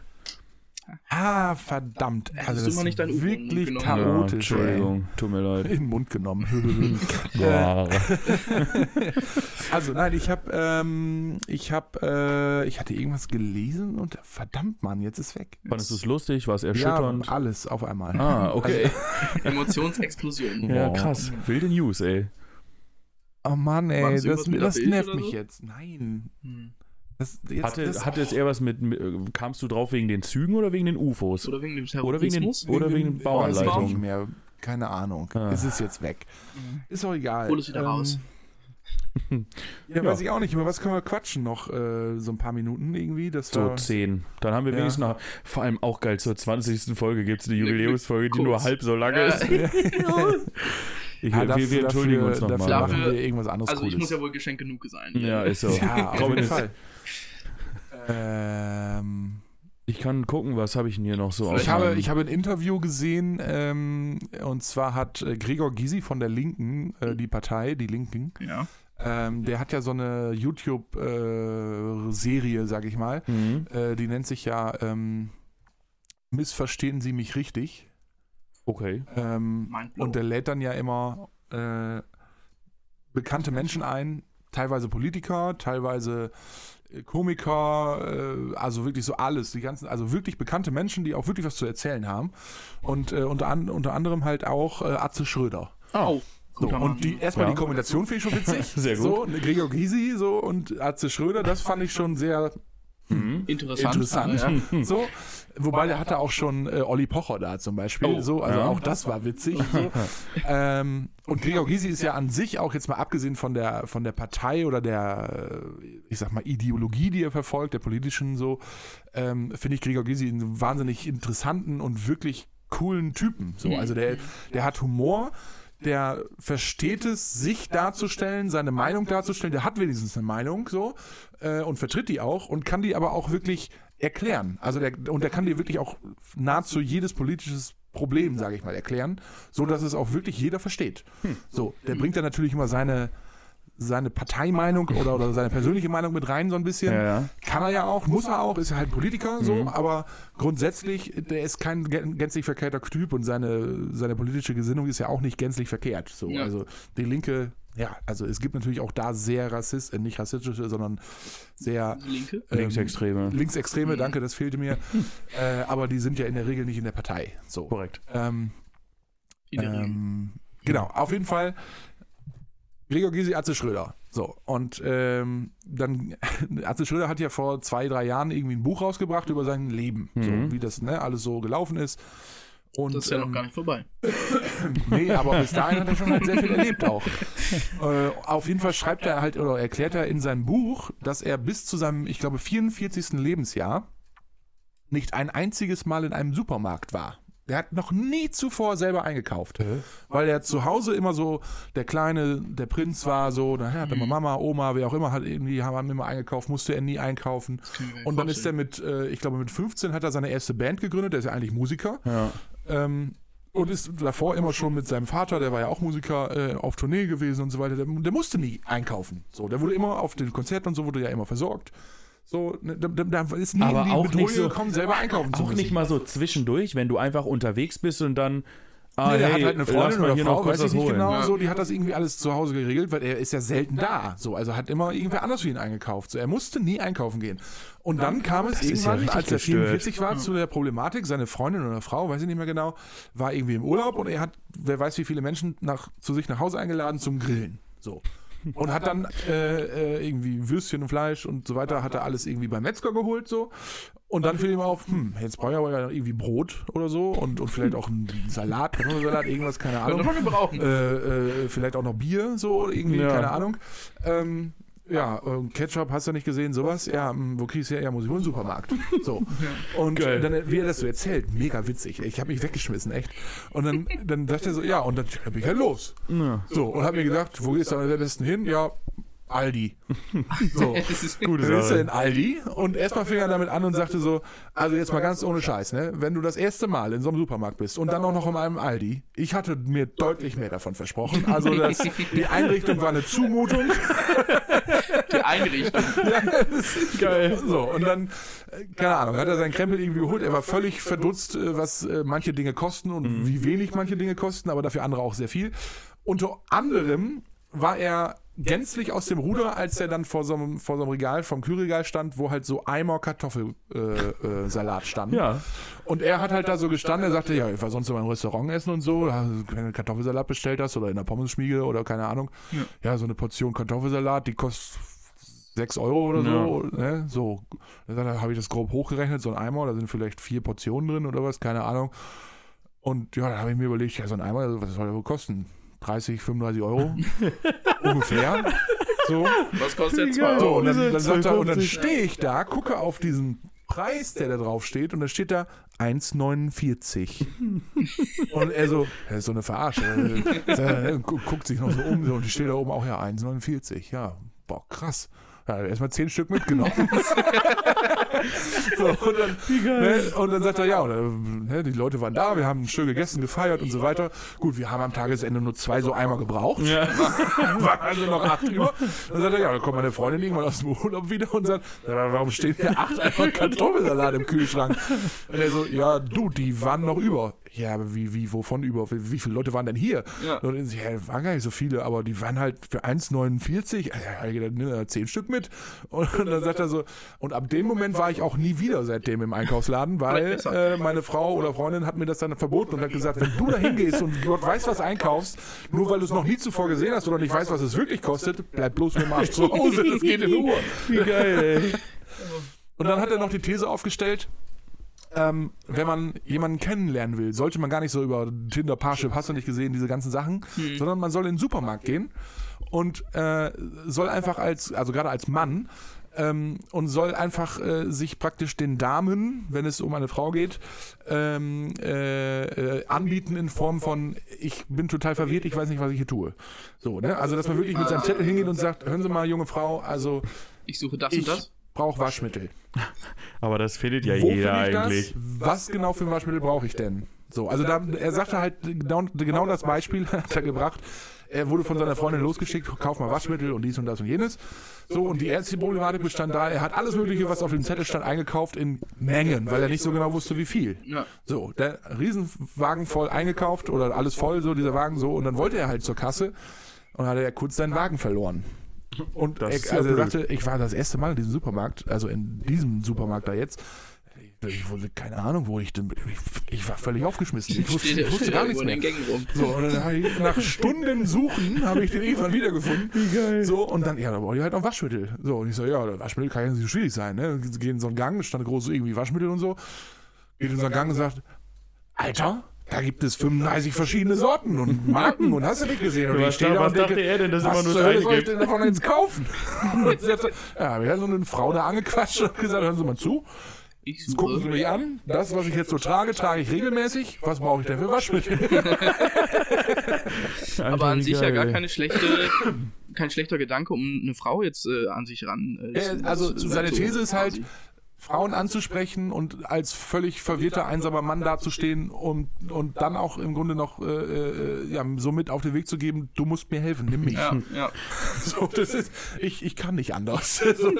Ah, verdammt. Also das mal nicht dein ist wirklich genommen? Ja, chaotisch. ey. Entschuldigung, tut mir leid. In den Mund genommen. Ja. [laughs] [laughs] also nein, ich habe, ähm, ich habe, äh, ich hatte irgendwas gelesen und verdammt, Mann, jetzt ist weg. Fandest du es lustig? War es Ja, erschütternd? alles auf einmal. ah, okay. [laughs] Emotionsexplosion. Ja, Wow. krass. Wilde News, ey. Oh Mann, ey, das das, nervt mich so? jetzt. Nein. Hm. Das, jetzt, Hatte, das, hatte es eher was mit. Kamst du drauf wegen den Zügen oder wegen den UFOs? Oder wegen dem Oder wegen den, Terrorismus? oder wegen den Weiß ich nicht Bauanleitungen? mehr. Keine Ahnung. Ah. Es ist jetzt weg. Mhm. Ist auch egal. Hol es wieder raus. [laughs] Ja, Ja. weiß ich auch nicht. Über was können wir quatschen noch? Äh, so ein paar Minuten irgendwie. Das So 10. Dann haben wir Ja. wenigstens noch. Vor allem auch geil, zur 20. Folge gibt es eine Jubiläumsfolge, die nur halb so lang Ja. ist. [laughs] Ich, Ja, wir, dafür- wir entschuldigen dafür, uns Dafür nochmal. machen Dafür- wir irgendwas anderes Also ich Cooles. muss ja wohl Geschenk genug sein. Ja, ist so. ja, auf jeden Fall. Ähm, Ich kann gucken, was habe ich denn hier noch so ich, auf habe, ich habe ein Interview gesehen, ähm, und zwar hat äh, Gregor Gysi von der Linken, äh, die Partei, die Linken, Ja. ähm, der hat ja so eine YouTube-Serie, sag ich mal. Mhm. Äh, die nennt sich ja ähm, Missverstehen Sie mich richtig. Okay. Ähm, und der lädt dann ja immer äh, bekannte Menschen ein, teilweise Politiker, teilweise äh, Komiker, äh, also wirklich so alles, die ganzen, also wirklich bekannte Menschen, die auch wirklich was zu erzählen haben. Und äh, unter, an, unter anderem halt auch äh, Atze Schröder. Oh, So, und die, erstmal Ja. die Kombination finde ich schon witzig. [laughs] Sehr gut. So, Gregor Gysi so und Atze Schröder, das fand ich schon sehr Interessant. interessant. Ja. So, wobei der hatte auch schon äh, Olli Pocher da zum Beispiel. Oh, so, also ja. auch das war witzig. So. [laughs] ähm, und Gregor Gysi ist ja an sich auch jetzt mal abgesehen von der von der Partei oder der, äh, ich sag mal Ideologie, die er verfolgt, der politischen so, ähm, finde ich Gregor Gysi einen wahnsinnig interessanten und wirklich coolen Typen. So, also der der hat Humor. Der versteht es, sich darzustellen, seine Meinung darzustellen. Der hat wenigstens eine Meinung so äh, und vertritt die auch und kann die aber auch wirklich erklären. Also der, und der kann dir wirklich auch nahezu jedes politisches Problem, sage ich mal, erklären, so dass es auch wirklich jeder versteht. So, der bringt dann natürlich immer seine seine Parteimeinung oder, oder seine persönliche Meinung mit rein so ein bisschen. Ja, ja. Kann er ja auch, muss er auch, ist ja halt Politiker so, aber grundsätzlich, der ist kein gän- gänzlich verkehrter Typ und seine, seine politische Gesinnung ist ja auch nicht gänzlich verkehrt. So. Ja. Also die Linke, ja, also es gibt natürlich auch da sehr rassist, äh, nicht rassistische, sondern sehr Linke. ähm, Linksextreme. Linksextreme, danke, das fehlte mir. [laughs] äh, aber die sind ja in der Regel nicht in der Partei. So. Korrekt. Ähm, In der Regel. ähm, genau, auf jeden Fall Gregor Gysi, Atze Schröder. So, und ähm, dann, [laughs] Atze Schröder hat ja vor zwei, drei Jahren irgendwie ein Buch rausgebracht über sein Leben, Mhm. so wie das ne, alles so gelaufen ist. Und, Das ist ja noch ähm, gar nicht vorbei. [laughs] Nee, aber bis dahin hat er schon halt sehr viel erlebt auch. Äh, auf jeden Fall schreibt er halt oder erklärt er in seinem Buch, dass er bis zu seinem, ich glaube, 44. Lebensjahr nicht ein einziges Mal in einem Supermarkt war. Der hat noch nie zuvor selber eingekauft. Weil er zu Hause immer so, der Kleine, der Prinz war so, da hat immer Mama, Oma, wer auch immer, hat irgendwie, haben immer eingekauft, musste er nie einkaufen. Und dann ist er mit, äh, ich glaube, mit 15 hat er seine erste Band gegründet, der ist ja eigentlich Musiker. Ja. Ähm, und ist davor immer schon mit seinem Vater, der war ja auch Musiker, äh, auf Tournee gewesen und so weiter. Der, der musste nie einkaufen. So, der wurde immer auf den Konzerten und so wurde ja immer versorgt. So, ne, da, da ist nie Aber in die auch nicht so- gekommen, selber einkaufen zu Auch müssen. nicht mal so zwischendurch, wenn du einfach unterwegs bist und dann. Ah, Nee, der hey, hat halt eine Freundin oder hier Frau, weiß ich nicht holen. genau, Ja. so, die hat das irgendwie alles zu Hause geregelt, weil er ist ja selten da. So, also hat immer irgendwer anders für ihn eingekauft. So, er musste nie einkaufen gehen. Und dann kam es Das ja irgendwann, richtig als er gestört. 44 war, zu der Problematik, seine Freundin oder Frau, weiß ich nicht mehr genau, war irgendwie im Urlaub und er hat, wer weiß wie viele Menschen nach, zu sich nach Hause eingeladen zum Grillen. So. Und hat dann äh, äh, irgendwie Würstchen und Fleisch und so weiter, hat er alles irgendwie beim Metzger geholt so. Und dann fiel ihm auf, hm, jetzt brauche ich aber ja irgendwie Brot oder so und, und vielleicht auch einen Salat, Kartoffelsalat, irgendwas, keine Ahnung äh, äh, vielleicht auch noch Bier, so irgendwie, Ja. keine Ahnung. Ähm, ja, äh, Ketchup hast du nicht gesehen, sowas. Ja, mh, wo kriegst du her? Ja, muss ich wohl im Supermarkt. So. [laughs] Und Geil. dann, wie er das so erzählt, mega witzig. Ich habe mich weggeschmissen, echt. Und dann, dann sagt er so, ja, und dann bin ich halt los. Ja. So, und habe mir gedacht, wo gehst du am besten hin? Ja, Aldi. [laughs] So. Gute Sache. in Aldi und erstmal fing er damit an und sagte so, also jetzt mal ganz ohne Scheiß, ne? Wenn du das erste Mal in so einem Supermarkt bist und dann auch noch in einem Aldi, ich hatte mir deutlich mehr davon versprochen. Also das, die [laughs] Einrichtung war eine Zumutung. [laughs] die Einrichtung. Geil. So, und dann, äh, keine Ahnung, hat er seinen Krempel irgendwie geholt. Er war völlig verdutzt, äh, was äh, manche Dinge kosten und wie wenig manche Dinge kosten, aber dafür andere auch sehr viel. Unter anderem war er gänzlich aus dem Ruder, als er dann vor so einem, vor so einem Regal, vom Kühlregal stand, wo halt so Eimer Kartoffelsalat äh, äh, stand. Ja. Und er hat halt da so gestanden, er sagte, ja, ich war sonst immer im Restaurant essen und so, wenn du Kartoffelsalat bestellt hast oder in der Pommesschmiede oder keine Ahnung. Ja, so eine Portion Kartoffelsalat, die kostet 6 Euro oder so. Ne? So, dann habe ich das grob hochgerechnet, so ein Eimer, da sind vielleicht vier Portionen drin oder was, keine Ahnung. Und ja, da habe ich mir überlegt, ja, so ein Eimer, was soll der wohl kosten? 30, 35 Euro? [laughs] Ungefähr. So. Was kostet Wie 2 geil. So, Euro? und dann, dann, sagt er, und dann 2,50. stehe ich da, gucke auf diesen Preis, der da drauf steht, und da steht da 1,49. und er so, das ist so eine Verarsche. [laughs] Er gu- guckt sich noch so um so, und die steht da oben auch, ja, 1,49. Ja, boah, krass. Ja, erstmal zehn Stück mitgenommen. [laughs] so, und, dann, ne, und dann sagt er, ja, und, ne, die Leute waren da, wir haben schön gegessen, gefeiert und so weiter. Gut, wir haben am Tagesende nur zwei so Eimer gebraucht. Ja. [laughs] Waren also noch acht über. Dann sagt er, ja, dann kommt meine Freundin irgendwann aus dem Urlaub wieder und sagt, "Ja, warum stehen hier acht einfach Kartoffelsalat im Kühlschrank? Und er so, ja, du, die waren noch über. Ja, aber wie, wie, wovon über? Wie, wie viele Leute waren denn hier? Ja. Und dann, ja, waren gar nicht so viele, aber die waren halt für 1,49. Ja, nimm da zehn Stück mit. Und dann sagt er so, und ab dem Moment war ich auch nie wieder seitdem im Einkaufsladen, weil äh, meine Frau oder Freundin hat mir das dann verboten und hat gesagt, wenn du da hingehst und Gott weiß, was einkaufst, nur weil du es noch nie zuvor gesehen hast oder nicht weißt, was es wirklich kostet, bleib bloß mit dem Arsch zu Hause, das geht in Ruhe. Wie geil, ey. Und dann hat er noch die These aufgestellt, ähm, wenn man jemanden kennenlernen will, sollte man gar nicht so über Tinder, Parship, hast du nicht gesehen, diese ganzen Sachen, sondern man soll in den Supermarkt gehen und äh, soll einfach als, also gerade als Mann, ähm, und soll einfach äh, sich praktisch den Damen, wenn es um eine Frau geht, ähm, äh, äh, anbieten in Form von, ich bin total verwirrt, ich weiß nicht, was ich hier tue. So, ne? Also, dass man wirklich mit seinem Zettel hingeht und sagt, hören Sie mal, junge Frau, also Ich suche das ich und das. Brauche Waschmittel. [laughs] Aber das findet ja Wo jeder finde ich eigentlich. das? Was genau für ein Waschmittel brauche ich denn? So, also da, er sagte halt genau, genau das Beispiel [laughs] hat er gebracht. Er wurde von seiner Freundin losgeschickt, kauf mal Waschmittel und dies und das und jenes. So, und die erste Problematik bestand da, er hat alles Mögliche, was auf dem Zettel stand, eingekauft in Mengen, weil er nicht so genau wusste, wie viel. So, der Riesenwagen voll eingekauft oder alles voll, so dieser Wagen so, und dann wollte er halt zur Kasse und hatte er kurz seinen Wagen verloren. Und Das er, ist ja also sagte, ich war das erste Mal in diesem Supermarkt, also in diesem Supermarkt da jetzt. Ich wusste keine Ahnung, wo ich denn. Ich, ich war völlig aufgeschmissen. Ich wusste, ich wusste [laughs] gar nichts mehr. den Gängen rum. So, und dann habe ich nach Stunden Suchen habe ich den irgendwann wiedergefunden. Wie geil. So, und dann, ja, da brauche ich halt noch Waschmittel. So, und ich so, ja, Waschmittel kann ja nicht so schwierig sein, ne? Geh in so einen Gang, stand groß irgendwie Waschmittel und so. Geht in so einen Gang und sagt, Alter, da gibt es 35 verschiedene Sorten und Marken und hast du nicht gesehen? Und Was ich stehe da was und denke, dachte er denn, dass was immer nur das eine soll ich denn davon jetzt kaufen? [laughs] Ja, habe ich so eine Frau da angequatscht und gesagt, hören Sie mal zu, Ich jetzt gucken Sie mich an, das, was ich jetzt so trage, trage ich regelmäßig. Was brauche ich denn für Waschmittel? [laughs] Aber an sich ja gar keine schlechte, kein schlechter Gedanke, um eine Frau jetzt äh, an sich ran. Äh, Äh, zu- also seine These ist halt. Frauen anzusprechen und als völlig verwirrter, einsamer Mann dazustehen und, und dann auch im Grunde noch äh, äh, ja, so mit auf den Weg zu geben, du musst mir helfen, nimm mich. Ja, ja. [laughs] So, das ist, ich, ich kann nicht anders. [laughs] So.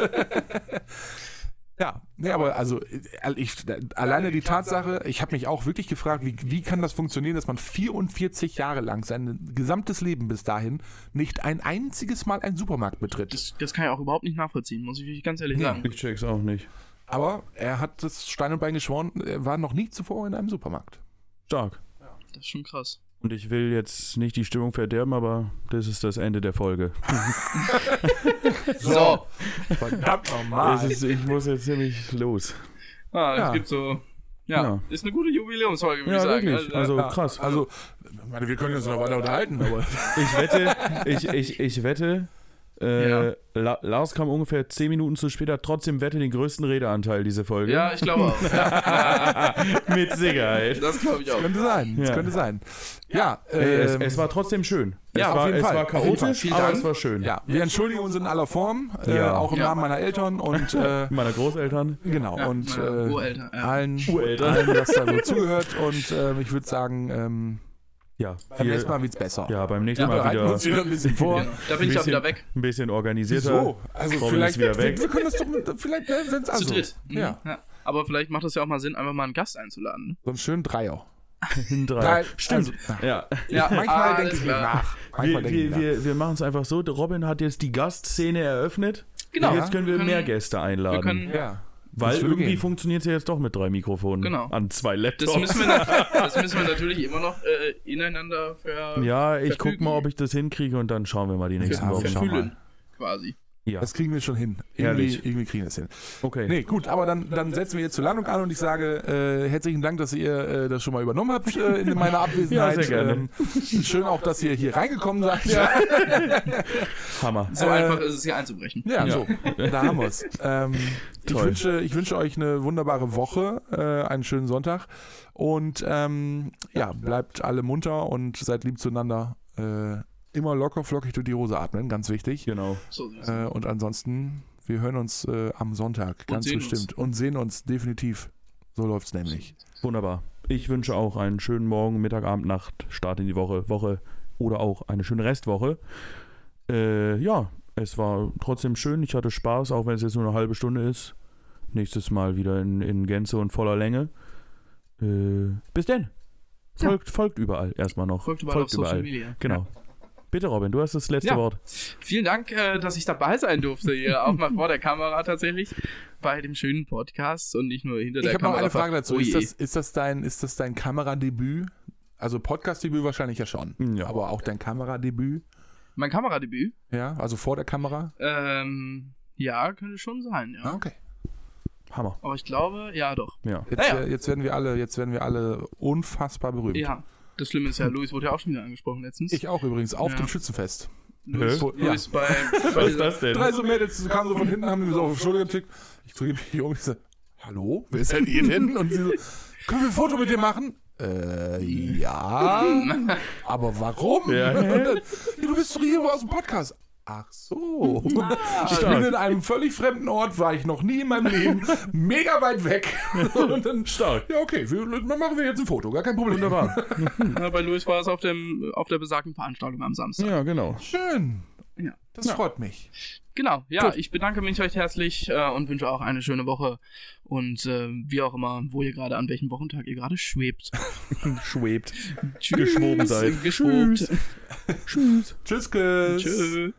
Ja, nee, aber also äh, ich, alleine die Tatsache, ich habe mich auch wirklich gefragt, wie, wie kann das funktionieren, dass man 44 Jahre lang sein gesamtes Leben bis dahin nicht ein einziges Mal einen Supermarkt betritt. Das, das kann ich auch überhaupt nicht nachvollziehen, muss ich wirklich ganz ehrlich sagen. Ich check's auch nicht. Aber er hat das Stein und Bein geschworen, er war noch nie zuvor in einem Supermarkt. Stark. Das ist schon krass. Und ich will jetzt nicht die Stimmung verderben, aber das ist das Ende der Folge. [laughs] So. Verdammt nochmal. ich muss jetzt ziemlich los. Ah, es Ja. gibt so. Ja, Ja. ist eine gute Jubiläumsfolge, würde Ja, ich sagen. wirklich. Also Ja, krass. Also, meine, wir können uns noch weiter unterhalten, aber. Ich wette, ich, ich, ich wette, äh, Ja. La Lars kam ungefähr 10 Minuten zu spät, hat trotzdem wette den größten Redeanteil diese Folge. ja, ich glaube auch. Ja, [laughs] Mit Sicherheit. das glaube ich auch. könnte sein, das Ja. könnte sein. Ja, Ey, es, ähm, es war trotzdem schön. Ja, es auf war, jeden es Fall. war Auf chaotisch, Vielen aber Dank. es war schön. ja, wir entschuldigen uns in aller Form, äh, Ja. auch im Ja. Namen meiner Eltern und äh, [laughs] Meiner Großeltern. genau Ja, und äh, ja. allen, Ureltern. allen, was da so zugehört und ich würde sagen, ähm, Ja, beim nächsten Mal wird's besser. ja, beim nächsten Ja, Mal wieder uns wieder ein bisschen vor. Genau. Da bin ich auch bisschen- wieder weg. ein bisschen organisierter. So, also Robin vielleicht ist wieder wir, weg. wir können das doch mit, vielleicht ne, wenn's also, Zu dritt. Mhm. Ja, ja. Aber vielleicht macht es ja auch mal Sinn, einfach mal einen Gast einzuladen. Ne? so einen schönen Dreier. [laughs] In drei. Drei- Stimmt. also, ja. Ja, Manchmal alles denke ich mir nach. Manchmal Wir, wir, nach. wir, wir machen es einfach so. Robin hat jetzt die Gastszene eröffnet. Genau. Jetzt können wir Wir mehr Gäste einladen. Wir können, Ja. Weil irgendwie gehen. funktioniert es ja jetzt doch mit drei Mikrofonen. Genau. An zwei Laptops. das, müssen wir, [laughs] das müssen wir natürlich immer noch äh, ineinander ver ja, ich guck verfügen. mal, ob ich das hinkriege und dann schauen wir mal die nächsten Ja, Wochen. verfühlen. Quasi. Ja, Das kriegen wir schon hin. Irgendwie, irgendwie kriegen wir das hin. okay. Nee, gut, aber dann, dann setzen wir jetzt zur Landung an und ich sage äh, herzlichen Dank, dass ihr äh, das schon mal übernommen habt äh, in meiner [laughs] Abwesenheit. Ja, sehr gerne. Ähm, schön auch, dass ihr hier reingekommen seid. Ja, [laughs] Hammer. So Äh, einfach ist es hier einzubrechen. ja, so, da haben wir es. Ähm, ich, Toll. wünsche, ich wünsche euch eine wunderbare Woche, äh, einen schönen Sonntag und ähm, ja, bleibt alle munter und seid lieb zueinander. Immer locker flockig durch die Hose atmen, ganz wichtig. Genau. So, so. Äh, und ansonsten, wir hören uns äh, am Sonntag, ganz sehen uns. bestimmt. Und sehen uns definitiv. So läuft's nämlich. Wunderbar. Ich wünsche auch einen schönen Morgen, Mittag, Abend, Nacht, Start in die Woche, Woche oder auch eine schöne Restwoche. Äh, ja, es war trotzdem schön. Ich hatte Spaß, auch wenn es jetzt nur eine halbe Stunde ist. Nächstes Mal wieder in, in Gänze und voller Länge. Äh, bis denn. Ja. Folgt, folgt überall erstmal noch. Folgt überall auf Social Media. Genau. Bitte, Robin, du hast das letzte Ja. Wort. Vielen Dank, äh, dass ich dabei sein durfte hier, auch mal vor der Kamera tatsächlich, bei dem schönen Podcast und nicht nur hinter Ich der habe noch Kamera. eine Frage dazu. Oh ist, das, ist, das dein, ist das dein Kameradebüt? Also Podcast-Debüt wahrscheinlich ja schon. Ja. Aber auch dein Kameradebüt? Mein Kameradebüt? Ja, also vor der Kamera? Ähm, ja, könnte schon sein, Ah, ja. okay. Hammer. Aber ich glaube, ja, doch. Ja. Jetzt, Naja. äh, jetzt werden wir alle, jetzt werden wir alle unfassbar berühmt. Ja. Das Schlimme ist ja, Luis wurde ja auch schon wieder angesprochen letztens. Ich auch übrigens, auf Ja. dem Schützenfest. Luis, Hä? Luis bei, bei Was ist das denn? Drei so Mädels kamen so von hinten, haben mir so auf die Schulter getickt. Ich drehe mich um und ich so, hallo, wer ist denn ihr denn? Und sie so, können wir ein Foto mit dir machen? Äh, ja. [laughs] Aber warum? Ja. Dann, [laughs] ja, du bist doch hier aus dem Podcast. Ach so. ich Stark. bin in einem völlig fremden Ort, war ich noch nie in meinem Leben, mega weit weg. [laughs] Und dann, Stark. ja, okay, wir, dann machen wir jetzt ein Foto, gar kein Problem. Wunderbar. [laughs] Ja, bei Luis war es auf, dem, auf der besagten Veranstaltung am Samstag. Ja, genau. Schön. Ja. Das freut mich. Genau, ja, Gut. ich bedanke mich recht herzlich äh, und wünsche auch eine schöne Woche. Und äh, wie auch immer, wo ihr gerade, an welchem Wochentag ihr gerade schwebt. [laughs] Schwebt. Geschwoben seid. Geschwobt. Tschüss. Tschüss, Tschüss. Tschüss.